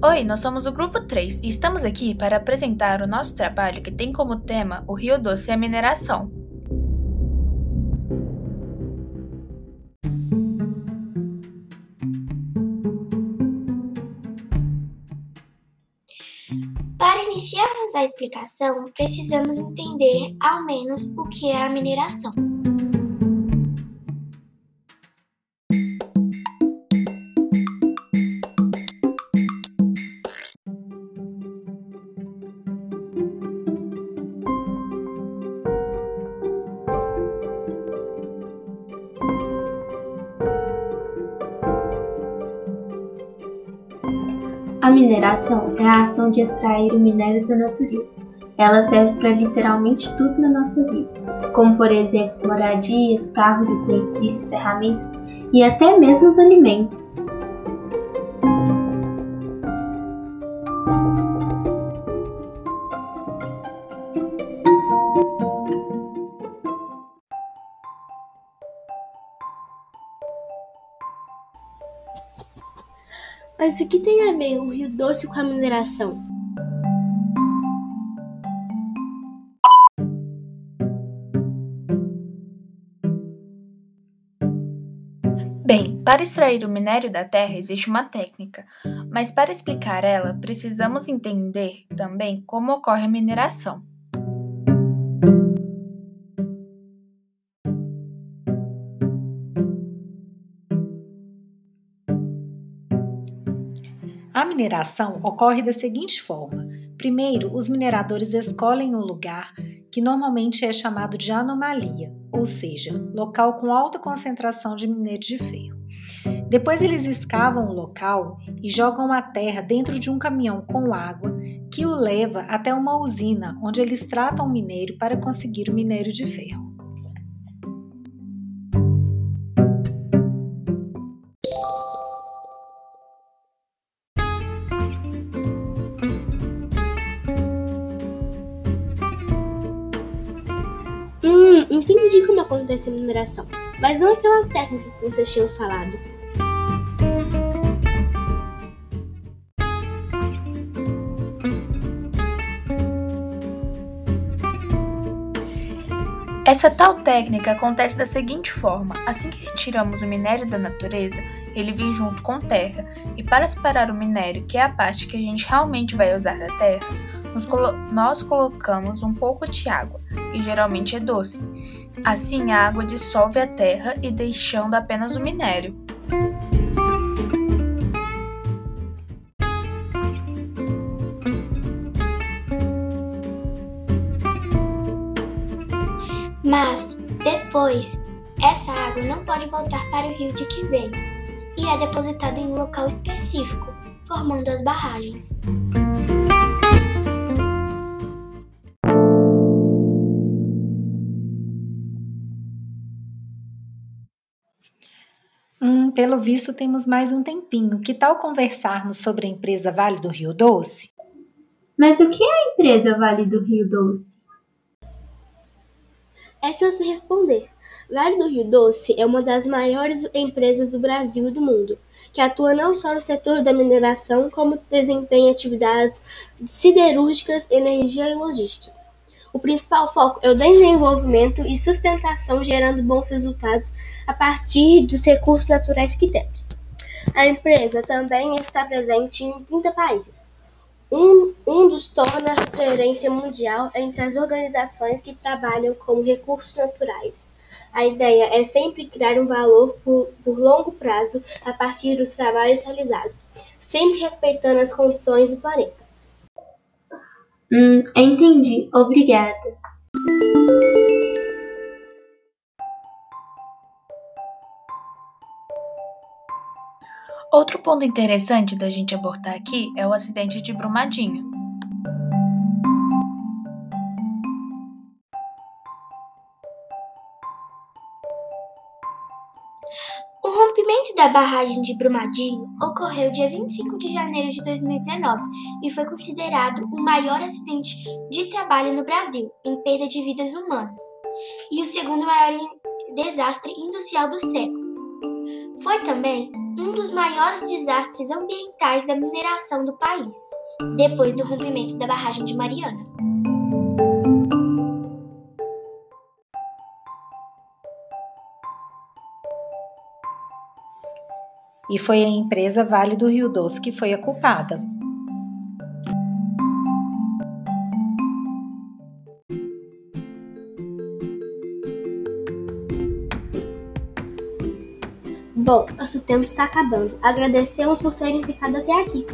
Oi, nós somos o Grupo 3 e estamos aqui para apresentar o nosso trabalho que tem como tema o Rio Doce e a mineração. Para iniciarmos a explicação, precisamos entender ao menos o que é a mineração. A mineração é a ação de extrair o minério da natureza. Ela serve para literalmente tudo na nossa vida, como por exemplo moradias, carros, utensílios, ferramentas e até mesmo os alimentos. Mas o que tem a ver o Rio Doce com a mineração? Bem, para extrair o minério da terra existe uma técnica, mas para explicar ela, precisamos entender também como ocorre a mineração. A mineração ocorre da seguinte forma: primeiro, os mineradores escolhem um lugar que normalmente é chamado de anomalia, ou seja, local com alta concentração de minério de ferro. Depois, eles escavam o local e jogam a terra dentro de um caminhão com água que o leva até uma usina onde eles tratam o minério para conseguir o minério de ferro. Entendi como acontece a mineração, mas não aquela técnica que vocês tinham falado. Essa tal técnica acontece da seguinte forma: assim que retiramos o minério da natureza, ele vem junto com terra, e para separar o minério, que é a parte que a gente realmente vai usar da terra, colo nós colocamos um pouco de água, que geralmente é doce. Assim, a água dissolve a terra e deixando apenas o minério. Mas, depois, essa água não pode voltar para o rio de que veio e é depositada em um local específico, formando as barragens. Hum, pelo visto, temos mais um tempinho. Que tal conversarmos sobre a empresa Vale do Rio Doce? Mas o que é a empresa Vale do Rio Doce? É só se responder. Vale do Rio Doce é uma das maiores empresas do Brasil e do mundo, que atua não só no setor da mineração, como desempenha atividades siderúrgicas, energia e logística. O principal foco é o desenvolvimento e sustentação, gerando bons resultados a partir dos recursos naturais que temos. A empresa também está presente em 30 países. Um, um dos torna referência mundial entre as organizações que trabalham com recursos naturais. A ideia é sempre criar um valor por, por longo prazo a partir dos trabalhos realizados, sempre respeitando as condições do planeta. Hum, entendi. Obrigada. Outro ponto interessante da gente abordar aqui é o acidente de Brumadinho. Da barragem de Brumadinho ocorreu dia 25 de janeiro de 2019 e foi considerado o maior acidente de trabalho no Brasil, em perda de vidas humanas, e o segundo maior desastre industrial do século. Foi também um dos maiores desastres ambientais da mineração do país, depois do rompimento da barragem de Mariana. E foi a empresa Vale do Rio Doce que foi a culpada. Bom, nosso tempo está acabando. Agradecemos por terem ficado até aqui.